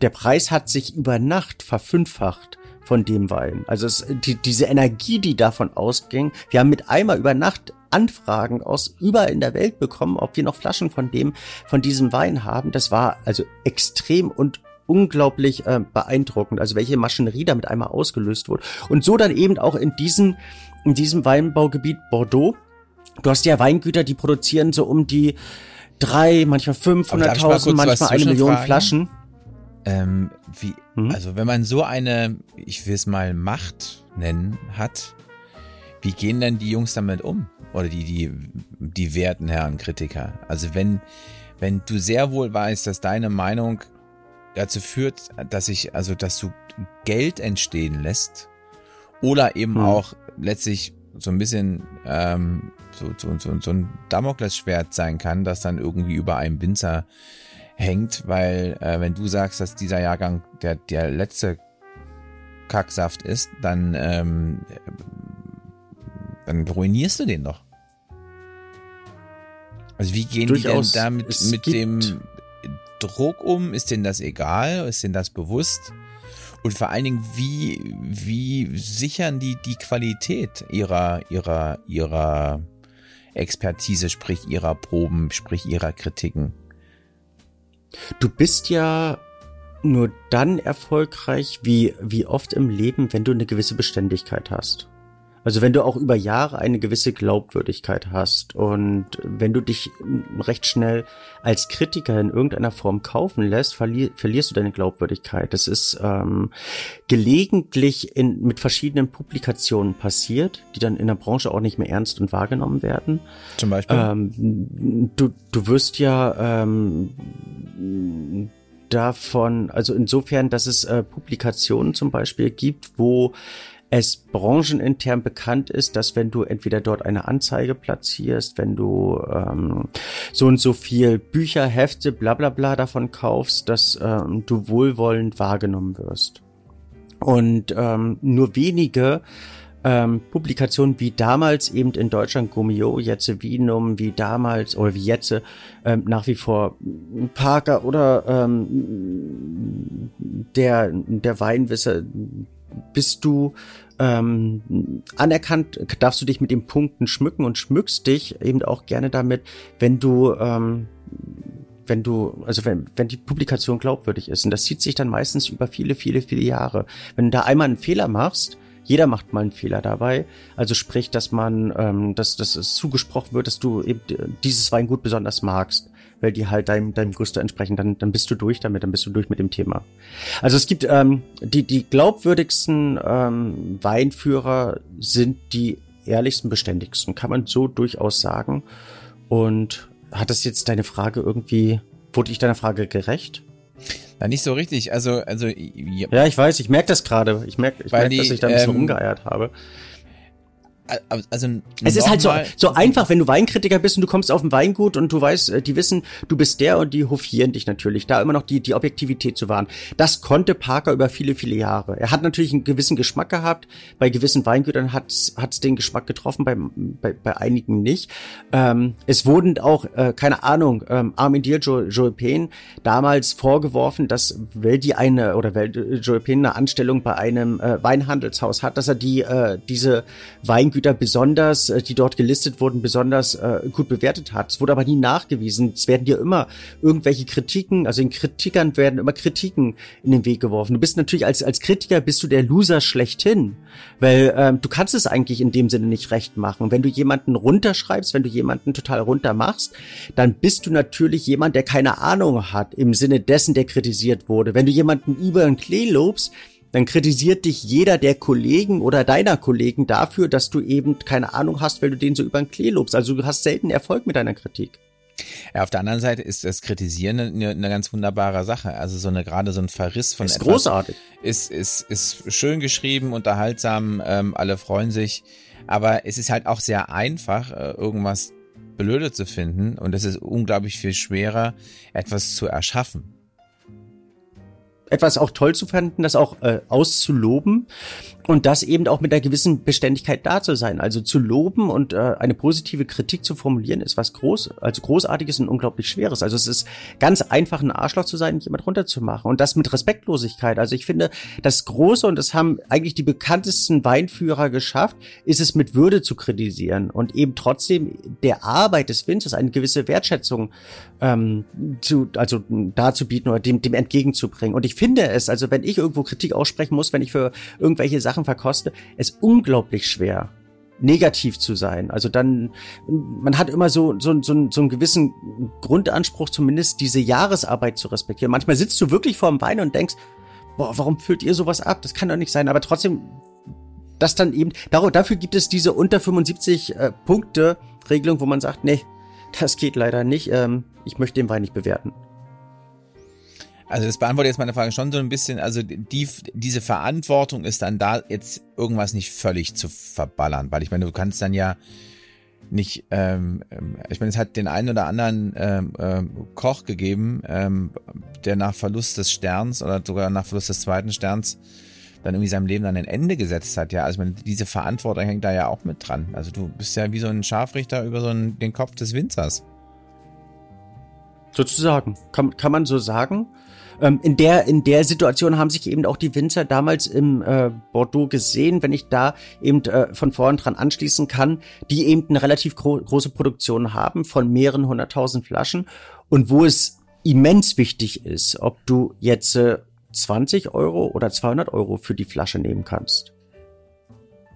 der Preis hat sich über Nacht verfünffacht von dem Wein. Also es, die, diese Energie, die davon ausging, wir haben mit einmal über Nacht Anfragen aus überall in der Welt bekommen, ob wir noch Flaschen von dem, von diesem Wein haben. Das war also extrem und unglaublich äh, beeindruckend, also welche Maschinerie damit einmal ausgelöst wurde. Und so dann eben auch in diesem, in diesem Weinbaugebiet Bordeaux. Du hast ja Weingüter, die produzieren so um die drei, manchmal 500.000, manchmal eine Million Flaschen. Ähm, wie, hm? Also wenn man so eine, ich will es mal Macht nennen, hat, wie gehen denn die Jungs damit um? Oder die, die, die werten Herren Kritiker? Also wenn, wenn du sehr wohl weißt, dass deine Meinung dazu führt, dass ich, also dass du Geld entstehen lässt oder eben hm. auch letztlich so ein bisschen ähm, so, so, so, so ein Damoklesschwert sein kann, das dann irgendwie über einem Winzer hängt, weil äh, wenn du sagst, dass dieser Jahrgang der, der letzte Kacksaft ist, dann, ähm, dann ruinierst du den doch. Also wie gehen Durchaus, die denn damit mit dem Druck um? Ist denen das egal? Ist denen das bewusst? Und vor allen Dingen, wie, wie sichern die die Qualität ihrer, ihrer, ihrer Expertise, sprich ihrer Proben, sprich ihrer Kritiken? Du bist ja nur dann erfolgreich, wie, wie oft im Leben, wenn du eine gewisse Beständigkeit hast. Also wenn du auch über Jahre eine gewisse Glaubwürdigkeit hast und wenn du dich recht schnell als Kritiker in irgendeiner Form kaufen lässt, verli verlierst du deine Glaubwürdigkeit. Das ist ähm, gelegentlich in, mit verschiedenen Publikationen passiert, die dann in der Branche auch nicht mehr ernst und wahrgenommen werden. Zum Beispiel? Ähm, du, du wirst ja ähm, davon, also insofern, dass es äh, Publikationen zum Beispiel gibt, wo es branchenintern bekannt ist, dass wenn du entweder dort eine Anzeige platzierst, wenn du ähm, so und so viel Bücher, Hefte, bla bla bla davon kaufst, dass ähm, du wohlwollend wahrgenommen wirst. Und ähm, nur wenige ähm, Publikationen wie damals eben in Deutschland Gummio, jetzt Vinum, wie damals oder wie jetzt ähm, nach wie vor Parker oder ähm, der, der Weinwisser bist du ähm, anerkannt, darfst du dich mit den Punkten schmücken und schmückst dich eben auch gerne damit, wenn du ähm, wenn du, also wenn, wenn die Publikation glaubwürdig ist. Und das zieht sich dann meistens über viele, viele, viele Jahre. Wenn du da einmal einen Fehler machst, jeder macht mal einen Fehler dabei. Also sprich, dass man, ähm, dass, dass es zugesprochen wird, dass du eben dieses Weingut besonders magst weil die halt deinem, deinem Gusto entsprechen, dann, dann bist du durch damit, dann bist du durch mit dem Thema. Also es gibt ähm, die, die glaubwürdigsten ähm, Weinführer sind die ehrlichsten, beständigsten, kann man so durchaus sagen. Und hat das jetzt deine Frage irgendwie, wurde ich deiner Frage gerecht? Na, nicht so richtig. Also, also. Ja, ja ich weiß, ich merke das gerade. Ich merke, ich merk, dass ich da ein bisschen ähm, rumgeeiert habe also es ist halt so, so einfach, wenn du Weinkritiker bist und du kommst auf ein Weingut und du weißt, äh, die wissen, du bist der und die hofieren dich natürlich, da immer noch die, die Objektivität zu wahren. Das konnte Parker über viele, viele Jahre. Er hat natürlich einen gewissen Geschmack gehabt, bei gewissen Weingütern hat es den Geschmack getroffen, bei, bei, bei einigen nicht. Ähm, es wurden auch, äh, keine Ahnung, ähm, Armin Dir, Joe, Joe Payne, damals vorgeworfen, dass weil die eine, oder weil Joe Payne eine Anstellung bei einem äh, Weinhandelshaus hat, dass er die, äh, diese Weingüter Güter besonders, äh, die dort gelistet wurden, besonders äh, gut bewertet hat. Es wurde aber nie nachgewiesen. Es werden dir immer irgendwelche Kritiken, also den Kritikern werden immer Kritiken in den Weg geworfen. Du bist natürlich als, als Kritiker bist du der Loser schlechthin, weil ähm, du kannst es eigentlich in dem Sinne nicht recht machen. Wenn du jemanden runterschreibst, wenn du jemanden total runter machst, dann bist du natürlich jemand, der keine Ahnung hat im Sinne dessen, der kritisiert wurde. Wenn du jemanden über den Klee lobst, dann kritisiert dich jeder der Kollegen oder deiner Kollegen dafür, dass du eben keine Ahnung hast, weil du den so über den Klee lobst. Also du hast selten Erfolg mit deiner Kritik. Ja, auf der anderen Seite ist das Kritisieren eine, eine ganz wunderbare Sache. Also so eine gerade so ein Verriss von ist etwas großartig. Ist ist ist schön geschrieben, unterhaltsam, ähm, alle freuen sich. Aber es ist halt auch sehr einfach, äh, irgendwas blöde zu finden und es ist unglaublich viel schwerer, etwas zu erschaffen etwas auch toll zu finden, das auch äh, auszuloben und das eben auch mit einer gewissen Beständigkeit da zu sein. Also zu loben und äh, eine positive Kritik zu formulieren ist was groß, also großartiges und unglaublich schweres. Also es ist ganz einfach ein Arschloch zu sein, jemand runterzumachen und das mit Respektlosigkeit. Also ich finde, das Große und das haben eigentlich die bekanntesten Weinführer geschafft, ist es mit Würde zu kritisieren und eben trotzdem der Arbeit des Winzers eine gewisse Wertschätzung ähm, zu, also darzubieten oder dem, dem entgegenzubringen. Und ich finde es, also wenn ich irgendwo Kritik aussprechen muss, wenn ich für irgendwelche Sachen verkoste, es unglaublich schwer negativ zu sein. Also dann, man hat immer so, so, so, so einen gewissen Grundanspruch, zumindest diese Jahresarbeit zu respektieren. Manchmal sitzt du wirklich vor dem Wein und denkst, boah, warum füllt ihr sowas ab? Das kann doch nicht sein. Aber trotzdem, das dann eben, dafür gibt es diese unter 75 äh, Punkte Regelung, wo man sagt, nee, das geht leider nicht. Ähm, ich möchte den Wein nicht bewerten. Also das beantwortet jetzt meine Frage schon so ein bisschen. Also die, diese Verantwortung ist dann da, jetzt irgendwas nicht völlig zu verballern, weil ich meine, du kannst dann ja nicht, ähm, ähm ich meine, es hat den einen oder anderen ähm, ähm, Koch gegeben, ähm, der nach Verlust des Sterns oder sogar nach Verlust des zweiten Sterns dann irgendwie seinem Leben dann ein Ende gesetzt hat. Ja, also meine, diese Verantwortung hängt da ja auch mit dran. Also du bist ja wie so ein Scharfrichter über so einen, den Kopf des Winzers. Sozusagen. Kann, kann man so sagen. Ähm, in der in der Situation haben sich eben auch die Winzer damals im äh, Bordeaux gesehen, wenn ich da eben äh, von vorn dran anschließen kann, die eben eine relativ gro große Produktion haben von mehreren hunderttausend Flaschen und wo es immens wichtig ist, ob du jetzt äh, 20 Euro oder 200 Euro für die Flasche nehmen kannst.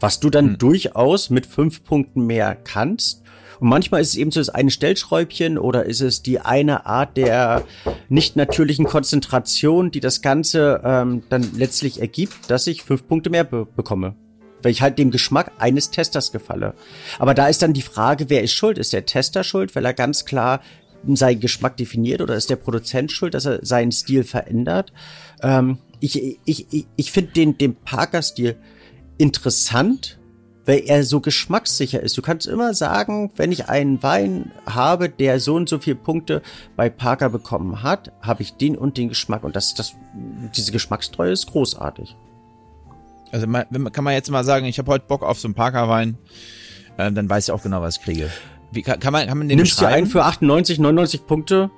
Was du dann hm. durchaus mit fünf Punkten mehr kannst und manchmal ist es eben so das eine Stellschräubchen oder ist es die eine Art der nicht natürlichen Konzentration, die das Ganze ähm, dann letztlich ergibt, dass ich fünf Punkte mehr be bekomme. Weil ich halt dem Geschmack eines Testers gefalle. Aber da ist dann die Frage, wer ist schuld? Ist der Tester schuld, weil er ganz klar seinen Geschmack definiert oder ist der Produzent schuld, dass er seinen Stil verändert? Ähm, ich ich, ich, ich finde den, den Parker-Stil interessant, weil er so geschmackssicher ist. Du kannst immer sagen, wenn ich einen Wein habe, der so und so viele Punkte bei Parker bekommen hat, habe ich den und den Geschmack. Und das, das, diese Geschmackstreue ist großartig. Also man, kann man jetzt mal sagen, ich habe heute Bock auf so einen Parker-Wein, äh, dann weiß ich auch genau, was ich kriege. Wie kann, kann man, kann man den Nimmst du einen für 98, 99 Punkte?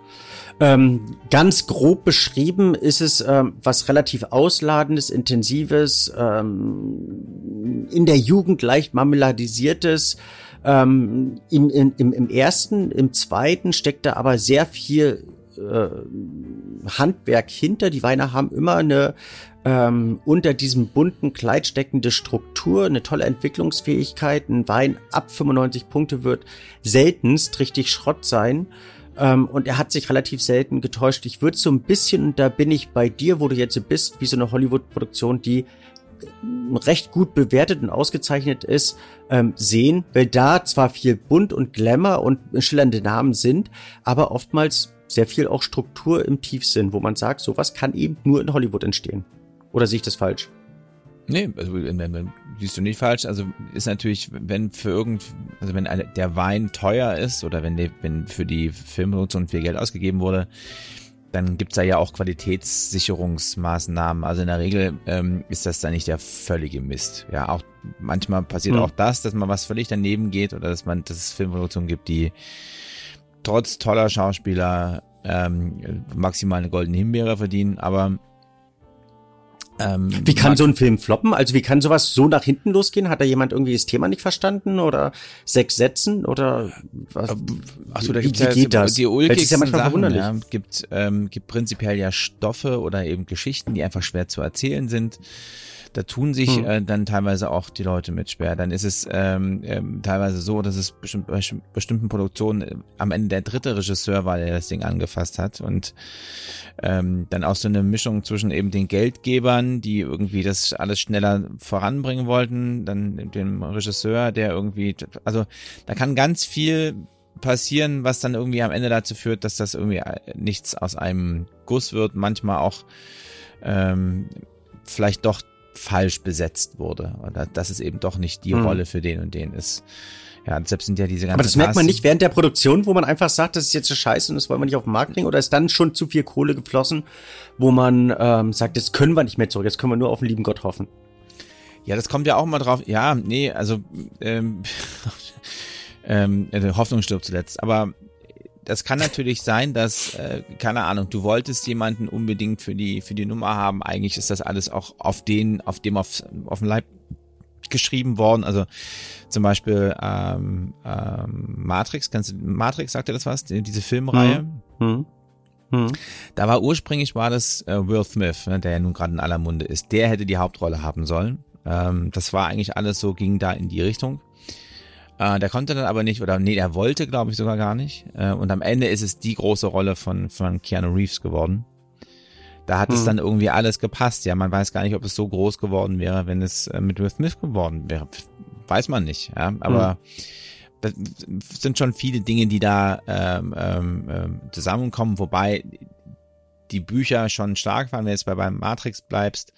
Ähm, ganz grob beschrieben ist es ähm, was relativ ausladendes, intensives, ähm, in der Jugend leicht marmeladisiertes. Ähm, im, im, Im ersten, im zweiten steckt da aber sehr viel äh, Handwerk hinter. Die Weine haben immer eine ähm, unter diesem bunten Kleid steckende Struktur, eine tolle Entwicklungsfähigkeit. Ein Wein ab 95 Punkte wird seltenst richtig Schrott sein. Ähm, und er hat sich relativ selten getäuscht. Ich würde so ein bisschen, und da bin ich bei dir, wo du jetzt bist, wie so eine Hollywood-Produktion, die recht gut bewertet und ausgezeichnet ist, ähm, sehen, weil da zwar viel bunt und Glamour und schillernde Namen sind, aber oftmals sehr viel auch Struktur im Tiefsinn, wo man sagt, sowas kann eben nur in Hollywood entstehen. Oder sehe ich das falsch? Nee, also siehst du nicht falsch. Also ist natürlich, wenn für irgend, also wenn der Wein teuer ist oder wenn, die, wenn für die Filmproduktion viel Geld ausgegeben wurde, dann gibt's da ja auch Qualitätssicherungsmaßnahmen. Also in der Regel ähm, ist das dann nicht der völlige Mist. Ja, auch manchmal passiert hm. auch das, dass man was völlig daneben geht oder dass man, dass es Filmproduktionen gibt, die trotz toller Schauspieler ähm, maximal eine goldene Himbeere verdienen, aber ähm, wie kann so ein Film floppen? Also wie kann sowas so nach hinten losgehen? Hat da jemand irgendwie das Thema nicht verstanden oder sechs Sätzen oder was? Achso, da gibt es ja geht das? die ulkigsten ja manchmal Sachen, ja, gibt, ähm, gibt prinzipiell ja Stoffe oder eben Geschichten, die einfach schwer zu erzählen sind. Da tun sich hm. äh, dann teilweise auch die Leute mit schwer. Dann ist es ähm, ähm, teilweise so, dass es bestimmt, bei bestimmten Produktionen äh, am Ende der dritte Regisseur war, der das Ding angefasst hat. Und ähm, dann auch so eine Mischung zwischen eben den Geldgebern, die irgendwie das alles schneller voranbringen wollten, dann dem Regisseur, der irgendwie, also da kann ganz viel passieren, was dann irgendwie am Ende dazu führt, dass das irgendwie äh, nichts aus einem Guss wird, manchmal auch ähm, vielleicht doch falsch besetzt wurde oder dass es eben doch nicht die hm. Rolle für den und den ist. Ja, deshalb sind ja diese ganzen. Aber das merkt man nicht während der Produktion, wo man einfach sagt, das ist jetzt eine Scheiße und das wollen wir nicht auf den Markt bringen, oder ist dann schon zu viel Kohle geflossen, wo man ähm, sagt, jetzt können wir nicht mehr zurück, jetzt können wir nur auf den lieben Gott hoffen. Ja, das kommt ja auch mal drauf. Ja, nee, also ähm, ähm, Hoffnung stirbt zuletzt. Aber das kann natürlich sein, dass, äh, keine Ahnung, du wolltest jemanden unbedingt für die, für die Nummer haben. Eigentlich ist das alles auch auf den, auf dem auf, auf dem Leib geschrieben worden. Also zum Beispiel ähm, ähm, Matrix, kannst du, Matrix, sagt dir das was? Diese Filmreihe? Mhm. Mhm. Da war ursprünglich war das äh, Will Smith, ne, der ja nun gerade in aller Munde ist. Der hätte die Hauptrolle haben sollen. Ähm, das war eigentlich alles so, ging da in die Richtung. Äh, der konnte dann aber nicht, oder nee, der wollte, glaube ich, sogar gar nicht. Äh, und am Ende ist es die große Rolle von, von Keanu Reeves geworden. Da hat hm. es dann irgendwie alles gepasst. Ja, man weiß gar nicht, ob es so groß geworden wäre, wenn es äh, mit Will Smith geworden wäre. Weiß man nicht. Ja, aber hm. das sind schon viele Dinge, die da ähm, ähm, ähm zusammenkommen. Wobei die Bücher schon stark waren, wenn du jetzt bei beim Matrix bleibst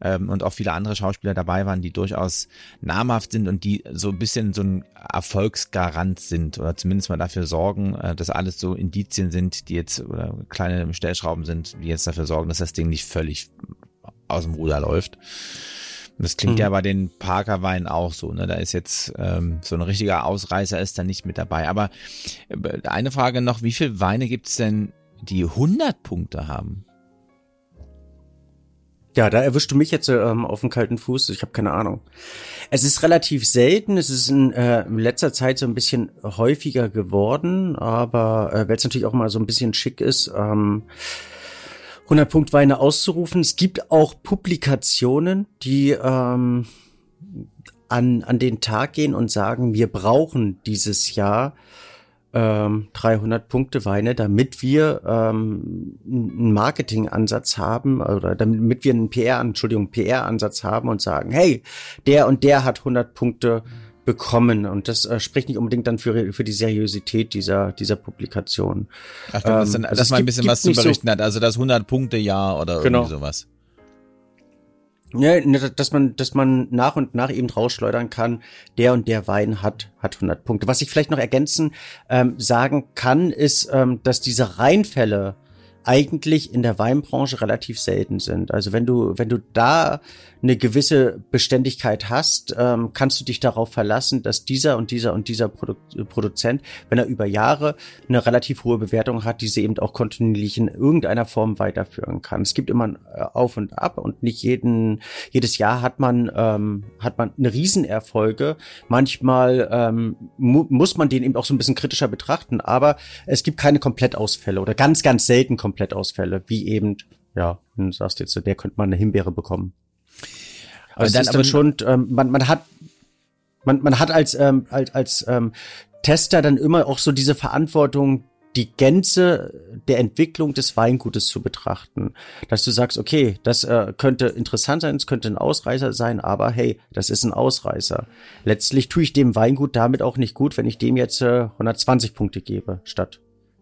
ähm, und auch viele andere Schauspieler dabei waren, die durchaus namhaft sind und die so ein bisschen so ein Erfolgsgarant sind oder zumindest mal dafür sorgen, äh, dass alles so Indizien sind, die jetzt oder kleine Stellschrauben sind, die jetzt dafür sorgen, dass das Ding nicht völlig aus dem Ruder läuft. Das klingt mhm. ja bei den Parker-Weinen auch so. Ne? Da ist jetzt ähm, so ein richtiger Ausreißer ist da nicht mit dabei. Aber äh, eine Frage noch, wie viel Weine gibt's denn die 100 Punkte haben. Ja, da erwischst du mich jetzt ähm, auf dem kalten Fuß. Ich habe keine Ahnung. Es ist relativ selten. Es ist in, äh, in letzter Zeit so ein bisschen häufiger geworden, aber äh, weil es natürlich auch mal so ein bisschen schick ist, ähm, 100 Punkt Weine auszurufen. Es gibt auch Publikationen, die ähm, an an den Tag gehen und sagen, wir brauchen dieses Jahr ähm, 300 Punkte Weine, damit wir ähm, einen Marketingansatz haben oder damit wir einen PR, Entschuldigung, PR-Ansatz haben und sagen, hey, der und der hat 100 Punkte bekommen und das äh, spricht nicht unbedingt dann für, für die Seriosität dieser, dieser Publikation. Ach, dass, ähm, dann, also dass man ein bisschen was zu berichten so, hat, also das 100 Punkte Jahr oder genau. irgendwie sowas. Ja, ne, dass man, dass man nach und nach eben rausschleudern kann, der und der Wein hat, hat 100 Punkte. Was ich vielleicht noch ergänzen ähm, sagen kann, ist, ähm, dass diese Reinfälle eigentlich in der Weinbranche relativ selten sind. Also wenn du, wenn du da eine gewisse Beständigkeit hast, ähm, kannst du dich darauf verlassen, dass dieser und dieser und dieser Produ Produzent, wenn er über Jahre eine relativ hohe Bewertung hat, diese eben auch kontinuierlich in irgendeiner Form weiterführen kann. Es gibt immer ein äh, Auf und Ab und nicht jeden, jedes Jahr hat man, ähm, hat man eine Riesenerfolge. Manchmal ähm, mu muss man den eben auch so ein bisschen kritischer betrachten, aber es gibt keine Komplettausfälle oder ganz, ganz selten Komplettausfälle, wie eben ja, du sagst jetzt, der könnte mal eine Himbeere bekommen. Also es ist dann schon, ähm, man, man hat, man, man hat als, ähm, als, als ähm, Tester dann immer auch so diese Verantwortung, die Gänze der Entwicklung des Weingutes zu betrachten. Dass du sagst, okay, das äh, könnte interessant sein, es könnte ein Ausreißer sein, aber hey, das ist ein Ausreißer. Letztlich tue ich dem Weingut damit auch nicht gut, wenn ich dem jetzt äh, 120 Punkte gebe, statt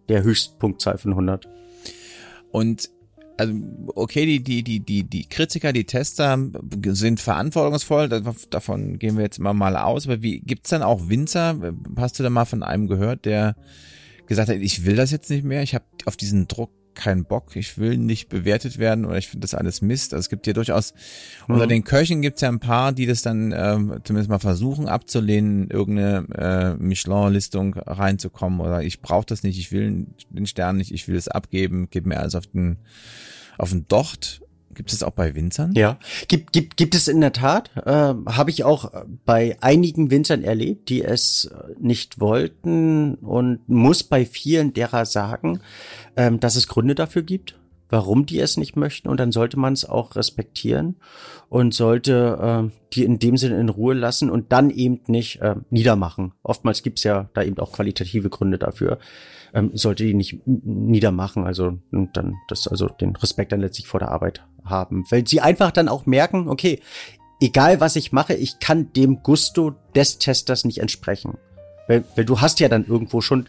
der Höchstpunktzahl von 100. Und also okay, die, die, die, die, die Kritiker, die Tester sind verantwortungsvoll, davon gehen wir jetzt immer mal aus, aber wie gibt's dann auch Winzer? Hast du da mal von einem gehört, der gesagt hat, ich will das jetzt nicht mehr, ich habe auf diesen Druck keinen Bock, ich will nicht bewertet werden oder ich finde das alles Mist. Also es gibt ja durchaus, mhm. unter den Köchen gibt es ja ein paar, die das dann äh, zumindest mal versuchen abzulehnen, irgendeine äh, Michelin-Listung reinzukommen oder ich brauche das nicht, ich will den Stern nicht, ich will es abgeben, gib mir alles auf den, auf den Docht. Gibt es auch bei Winzern? Ja, gibt, gibt, gibt es in der Tat. Äh, Habe ich auch bei einigen Winzern erlebt, die es nicht wollten und muss bei vielen derer sagen, ähm, dass es Gründe dafür gibt, warum die es nicht möchten und dann sollte man es auch respektieren und sollte äh, die in dem Sinne in Ruhe lassen und dann eben nicht äh, niedermachen. Oftmals gibt es ja da eben auch qualitative Gründe dafür ähm, sollte die nicht niedermachen. Also und dann das also den Respekt dann letztlich vor der Arbeit haben, weil sie einfach dann auch merken, okay, egal was ich mache, ich kann dem Gusto des Testers nicht entsprechen, weil, weil du hast ja dann irgendwo schon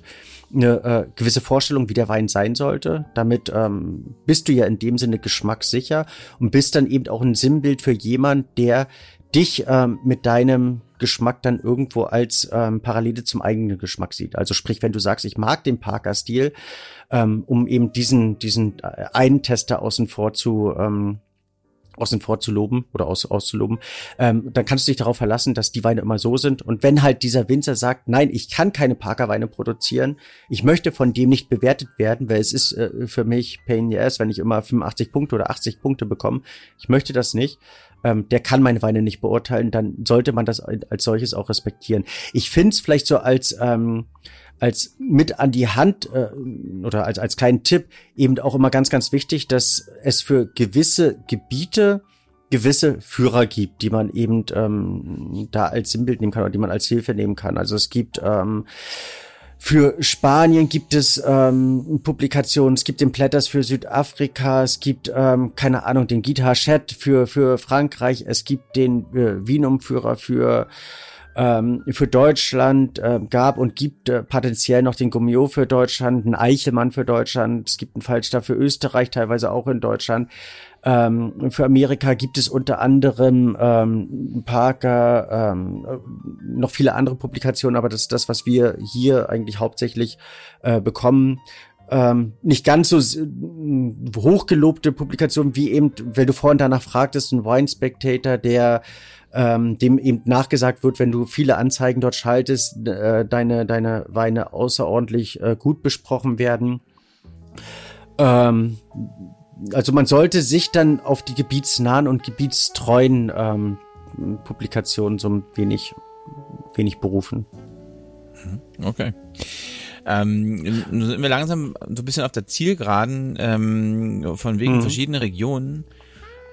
eine äh, gewisse Vorstellung, wie der Wein sein sollte. Damit ähm, bist du ja in dem Sinne geschmackssicher und bist dann eben auch ein Sinnbild für jemand, der dich ähm, mit deinem Geschmack dann irgendwo als ähm, Parallele zum eigenen Geschmack sieht. Also sprich, wenn du sagst, ich mag den Parker-Stil, ähm, um eben diesen, diesen äh, einen Tester außen vor zu, ähm, außen vor zu loben oder aus, auszuloben, ähm, dann kannst du dich darauf verlassen, dass die Weine immer so sind. Und wenn halt dieser Winzer sagt, nein, ich kann keine Parker-Weine produzieren, ich möchte von dem nicht bewertet werden, weil es ist äh, für mich Pain yes, wenn ich immer 85 Punkte oder 80 Punkte bekomme. Ich möchte das nicht ähm, der kann meine Weine nicht beurteilen, dann sollte man das als solches auch respektieren. Ich finde es vielleicht so als ähm, als mit an die Hand äh, oder als als kleinen Tipp eben auch immer ganz ganz wichtig, dass es für gewisse Gebiete gewisse Führer gibt, die man eben ähm, da als Sinnbild nehmen kann oder die man als Hilfe nehmen kann. Also es gibt ähm, für Spanien gibt es ähm, Publikationen, es gibt den Platters für Südafrika, es gibt, ähm, keine Ahnung, den Guitar Chat für, für Frankreich, es gibt den äh, Wienumführer für ähm, für Deutschland äh, gab und gibt äh, potenziell noch den Gummio für Deutschland, einen Eichelmann für Deutschland, es gibt einen Falstaff für Österreich, teilweise auch in Deutschland. Ähm, für Amerika gibt es unter anderem ähm, Parker, ähm, noch viele andere Publikationen, aber das ist das, was wir hier eigentlich hauptsächlich äh, bekommen. Ähm, nicht ganz so hochgelobte Publikationen wie eben, weil du vorhin danach fragtest, ein Wine Spectator, der ähm, dem eben nachgesagt wird, wenn du viele Anzeigen dort schaltest, äh, deine, deine Weine außerordentlich äh, gut besprochen werden. Ähm, also man sollte sich dann auf die gebietsnahen und gebietstreuen ähm, Publikationen so ein wenig, wenig berufen. Mhm. Okay. Ähm, nun sind wir langsam so ein bisschen auf der Zielgeraden ähm, von wegen mhm. verschiedene Regionen.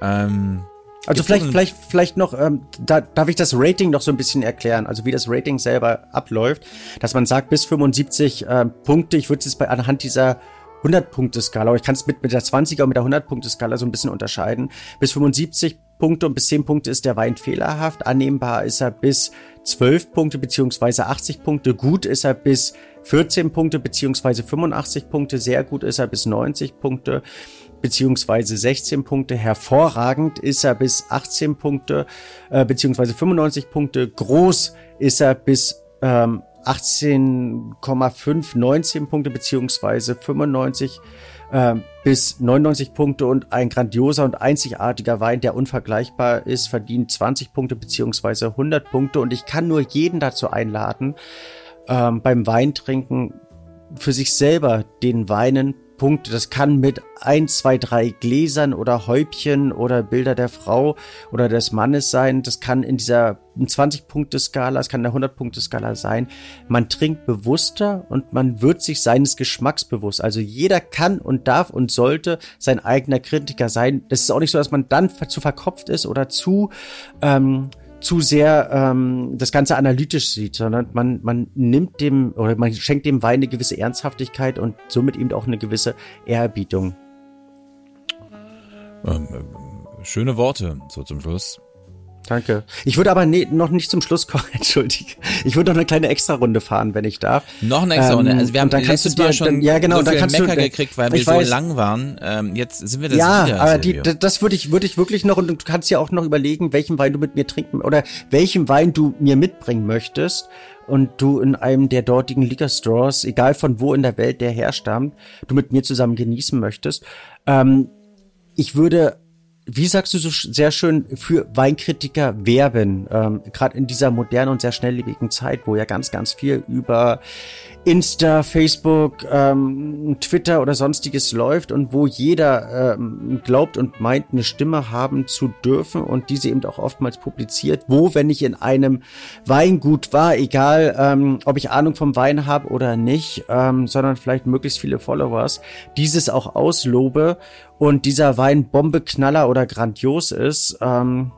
Ähm, also vielleicht, vielleicht, vielleicht noch, ähm, da darf ich das Rating noch so ein bisschen erklären, also wie das Rating selber abläuft, dass man sagt bis 75 äh, Punkte. Ich würde es jetzt bei anhand dieser 100-Punkte-Skala, aber ich kann es mit, mit der 20er und mit der 100-Punkte-Skala so ein bisschen unterscheiden. Bis 75 Punkte und bis 10 Punkte ist der Wein fehlerhaft. Annehmbar ist er bis 12 Punkte beziehungsweise 80 Punkte. Gut ist er bis 14 Punkte beziehungsweise 85 Punkte. Sehr gut ist er bis 90 Punkte beziehungsweise 16 Punkte. Hervorragend ist er bis 18 Punkte äh, beziehungsweise 95 Punkte. Groß ist er bis ähm, 18,5, 19 Punkte beziehungsweise 95 äh, bis 99 Punkte und ein grandioser und einzigartiger Wein, der unvergleichbar ist, verdient 20 Punkte beziehungsweise 100 Punkte. Und ich kann nur jeden dazu einladen, ähm, beim Weintrinken für sich selber den Weinen Punkte. Das kann mit ein, zwei, drei Gläsern oder Häubchen oder Bilder der Frau oder des Mannes sein. Das kann in dieser 20-Punkte-Skala, es kann eine 100-Punkte-Skala sein. Man trinkt bewusster und man wird sich seines Geschmacks bewusst. Also jeder kann und darf und sollte sein eigener Kritiker sein. Das ist auch nicht so, dass man dann zu verkopft ist oder zu ähm, zu sehr ähm, das Ganze analytisch sieht, sondern man, man nimmt dem oder man schenkt dem Wein eine gewisse Ernsthaftigkeit und somit eben auch eine gewisse Ehrerbietung. Ähm, äh, schöne Worte so zum Schluss. Danke. Ich würde aber nee, noch nicht zum Schluss kommen, entschuldige. Ich würde noch eine kleine Extra-Runde fahren, wenn ich darf. Noch eine Extra-Runde. Ähm, also wir haben dann kannst letztes du dir, Mal schon dann, ja, genau, so dann viel kannst Mecker du, gekriegt, weil wir ich so weiß, lang waren. Ähm, jetzt sind wir das ja, wieder, aber die, Silvio. das würde ich, würde ich wirklich noch und du kannst ja auch noch überlegen, welchen Wein du mit mir trinken oder welchen Wein du mir mitbringen möchtest und du in einem der dortigen Liquor Stores, egal von wo in der Welt der herstammt, du mit mir zusammen genießen möchtest. Ähm, ich würde wie sagst du so sehr schön, für Weinkritiker werben, ähm, gerade in dieser modernen und sehr schnelllebigen Zeit, wo ja ganz, ganz viel über Insta, Facebook, ähm, Twitter oder sonstiges läuft und wo jeder ähm, glaubt und meint, eine Stimme haben zu dürfen und diese eben auch oftmals publiziert, wo, wenn ich in einem Weingut war, egal ähm, ob ich Ahnung vom Wein habe oder nicht, ähm, sondern vielleicht möglichst viele Followers, dieses auch auslobe und dieser Wein Bombeknaller oder grandios ist, ähm,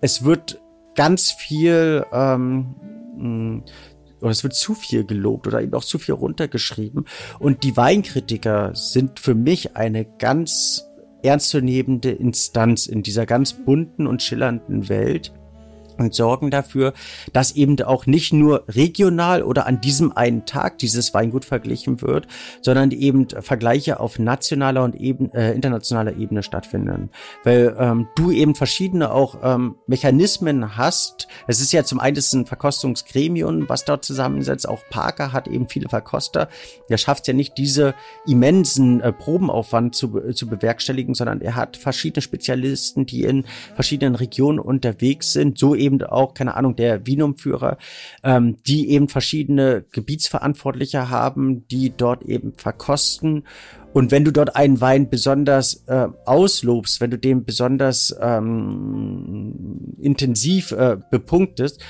es wird ganz viel ähm, oder es wird zu viel gelobt oder eben auch zu viel runtergeschrieben. Und die Weinkritiker sind für mich eine ganz ernstzunehmende Instanz in dieser ganz bunten und schillernden Welt und sorgen dafür, dass eben auch nicht nur regional oder an diesem einen Tag dieses Weingut verglichen wird, sondern eben Vergleiche auf nationaler und eben, äh, internationaler Ebene stattfinden. Weil ähm, du eben verschiedene auch ähm, Mechanismen hast. Es ist ja zum einen ein Verkostungsgremium, was dort zusammensetzt. Auch Parker hat eben viele Verkoster. Der schafft ja nicht diese immensen äh, Probenaufwand zu, zu bewerkstelligen, sondern er hat verschiedene Spezialisten, die in verschiedenen Regionen unterwegs sind. So eben auch, keine Ahnung, der Vinum-Führer, ähm, die eben verschiedene Gebietsverantwortliche haben, die dort eben verkosten. Und wenn du dort einen Wein besonders äh, auslobst, wenn du den besonders ähm, intensiv äh, bepunktest,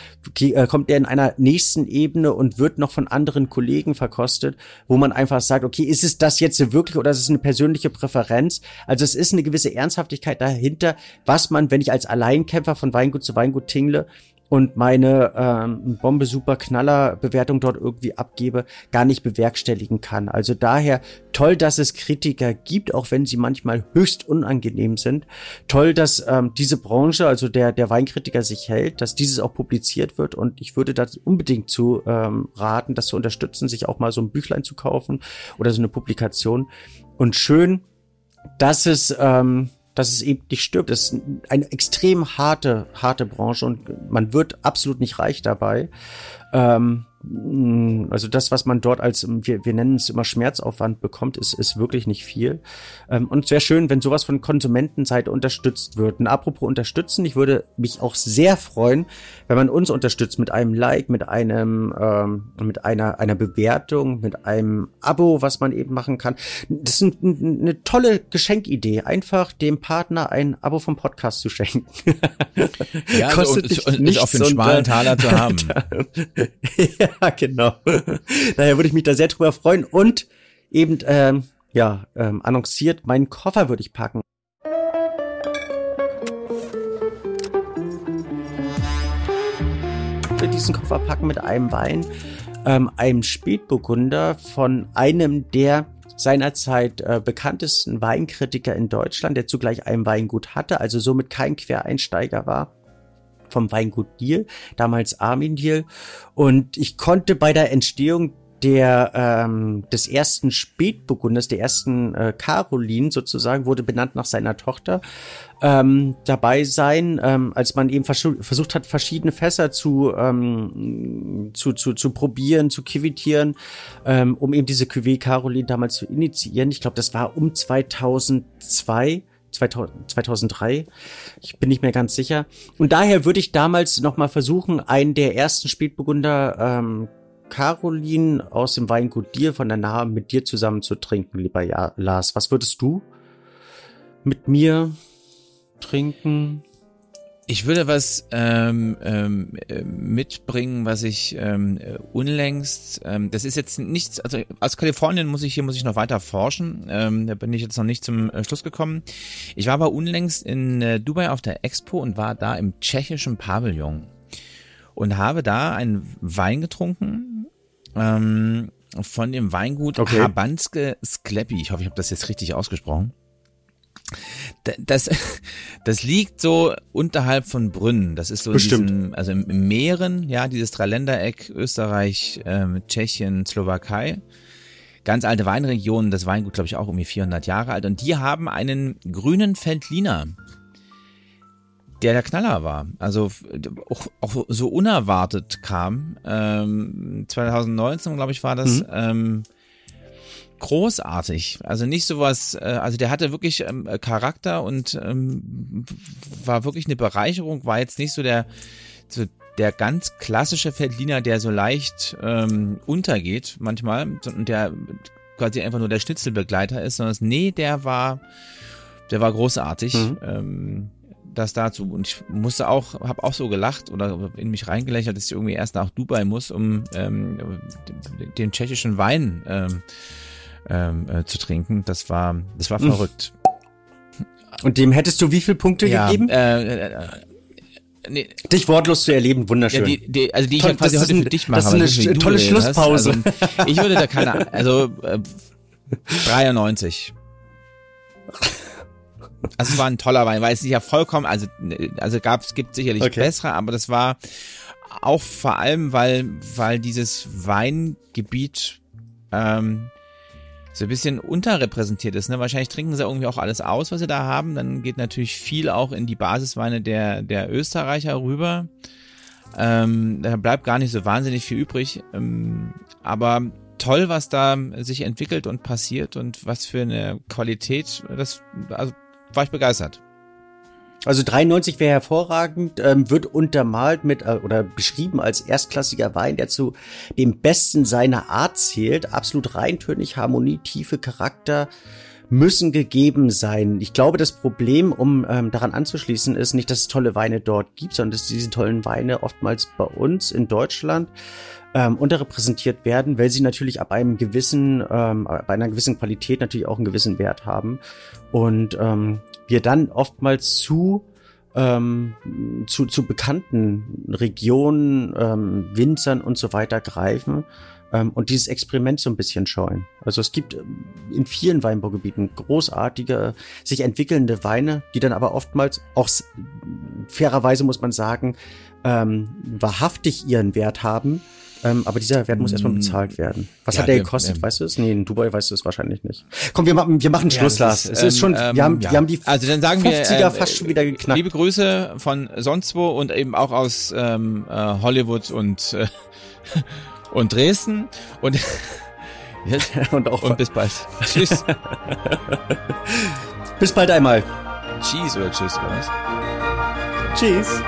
äh, kommt er in einer nächsten Ebene und wird noch von anderen Kollegen verkostet, wo man einfach sagt, okay, ist es das jetzt wirklich oder ist es eine persönliche Präferenz? Also es ist eine gewisse Ernsthaftigkeit dahinter, was man, wenn ich als Alleinkämpfer von Weingut zu Weingut tingle, und meine ähm, Bombe super Knaller Bewertung dort irgendwie abgebe, gar nicht bewerkstelligen kann. Also daher toll, dass es Kritiker gibt, auch wenn sie manchmal höchst unangenehm sind. Toll, dass ähm, diese Branche, also der der Weinkritiker sich hält, dass dieses auch publiziert wird und ich würde das unbedingt zu ähm, raten, das zu unterstützen, sich auch mal so ein Büchlein zu kaufen oder so eine Publikation. Und schön, dass es ähm, dass es eben nicht stirbt. Es ist eine extrem harte, harte Branche und man wird absolut nicht reich dabei. Ähm, also das, was man dort als, wir, wir nennen es immer Schmerzaufwand bekommt, ist, ist wirklich nicht viel. Ähm, und es wäre schön, wenn sowas von Konsumentenseite unterstützt wird. Und apropos unterstützen, ich würde mich auch sehr freuen, wenn man uns unterstützt mit einem Like, mit einem, ähm, mit einer, einer Bewertung, mit einem Abo, was man eben machen kann. Das ist ein, ein, eine tolle Geschenkidee, einfach dem Partner ein Abo vom Podcast zu schenken. Ja, also, Kostet ist, dich ist nichts auch für einen und, schmalen äh, Taler zu haben. ja, genau. Daher würde ich mich da sehr drüber freuen und eben, ähm, ja, ähm, annonciert, meinen Koffer würde ich packen. Für diesen Koffer packen mit einem Wein, ähm, einem Spätburgunder von einem der seinerzeit äh, bekanntesten Weinkritiker in Deutschland, der zugleich ein Weingut hatte, also somit kein Quereinsteiger war vom Weingut Diel, damals Armin Diel. Und ich konnte bei der Entstehung der ähm, des ersten Spätburgunders, der ersten äh, Caroline sozusagen, wurde benannt nach seiner Tochter, ähm, dabei sein, ähm, als man eben vers versucht hat, verschiedene Fässer zu, ähm, zu, zu, zu probieren, zu kivitieren, ähm, um eben diese Cuvée Caroline damals zu initiieren. Ich glaube, das war um 2002. 2000, 2003. Ich bin nicht mehr ganz sicher. Und daher würde ich damals noch mal versuchen, einen der ersten Spätburgunder ähm, Caroline aus dem Weingut Dir von der Nahe mit dir zusammen zu trinken, lieber ja, Lars. Was würdest du mit mir trinken? Ich würde was ähm, ähm, äh, mitbringen, was ich ähm, äh, unlängst, ähm, das ist jetzt nichts, also aus Kalifornien muss ich hier muss ich noch weiter forschen, ähm, da bin ich jetzt noch nicht zum äh, Schluss gekommen. Ich war aber unlängst in äh, Dubai auf der Expo und war da im tschechischen Pavillon und habe da einen Wein getrunken ähm, von dem Weingut Okay. Habanske Sklepi. Ich hoffe, ich habe das jetzt richtig ausgesprochen. Das, das liegt so unterhalb von Brünn. Das ist so Bestimmt. in diesem, also im, Meeren, ja, dieses Dreiländereck, Österreich, ähm, Tschechien, Slowakei. Ganz alte Weinregionen, das Weingut, glaube ich, auch irgendwie 400 Jahre alt. Und die haben einen grünen Feldliner, der der Knaller war. Also auch, auch so unerwartet kam. Ähm, 2019, glaube ich, war das. Mhm. Ähm, großartig. Also nicht sowas, äh, also der hatte wirklich ähm, Charakter und ähm, war wirklich eine Bereicherung, war jetzt nicht so der, so der ganz klassische Feldliner, der so leicht ähm, untergeht manchmal, und der quasi einfach nur der Schnitzelbegleiter ist, sondern nee, der war, der war großartig. Mhm. Ähm, das dazu. Und ich musste auch, habe auch so gelacht oder in mich reingelächelt, dass ich irgendwie erst nach Dubai muss, um ähm, den tschechischen Wein ähm, ähm, äh, zu trinken. Das war, das war mhm. verrückt. Und dem hättest du wie viele Punkte ja, gegeben? Äh, äh, äh, nee. Dich wortlos zu erleben, wunderschön. Ja, die, die, also die Toll, ich quasi heute ein, für dich mache. Das ist eine tolle Schlusspause. Also, ich würde da keine, also äh, 93. Also es war ein toller Wein, weil es nicht ja vollkommen, also also gab es gibt sicherlich okay. bessere, aber das war auch vor allem, weil weil dieses Weingebiet ähm, so ein bisschen unterrepräsentiert ist. Ne? Wahrscheinlich trinken sie irgendwie auch alles aus, was sie da haben. Dann geht natürlich viel auch in die Basisweine der, der Österreicher rüber. Ähm, da bleibt gar nicht so wahnsinnig viel übrig. Ähm, aber toll, was da sich entwickelt und passiert und was für eine Qualität. Das, also war ich begeistert. Also 93 wäre hervorragend, ähm, wird untermalt mit äh, oder beschrieben als erstklassiger Wein, der zu dem Besten seiner Art zählt. Absolut reintönig, Harmonie, Tiefe, Charakter müssen gegeben sein. Ich glaube, das Problem, um ähm, daran anzuschließen, ist nicht, dass es tolle Weine dort gibt, sondern dass diese tollen Weine oftmals bei uns in Deutschland ähm, unterrepräsentiert werden, weil sie natürlich ab einem gewissen, ähm, bei einer gewissen Qualität natürlich auch einen gewissen Wert haben. Und ähm, wir dann oftmals zu ähm, zu, zu bekannten Regionen, ähm, Winzern und so weiter greifen und dieses Experiment so ein bisschen scheuen. Also es gibt ähm, in vielen Weinbaugebieten großartige, sich entwickelnde Weine, die dann aber oftmals auch fairerweise muss man sagen, ähm, wahrhaftig ihren Wert haben, ähm, aber dieser Wert muss erstmal mm. bezahlt werden. Was ja, hat der gekostet? Ähm, weißt du es? Nee, in Dubai weißt du es wahrscheinlich nicht. Komm, wir machen, wir machen Schluss, ja, Lars. Es ist schon, ähm, wir haben, ja. wir haben die also dann sagen 50er wir, äh, fast schon wieder geknackt. Liebe Grüße von sonst wo und eben auch aus ähm, äh, Hollywood und, äh, und Dresden und, und, auch und bis bald. Tschüss. bis bald einmal. Tschüss oder tschüss, oder was? Tschüss.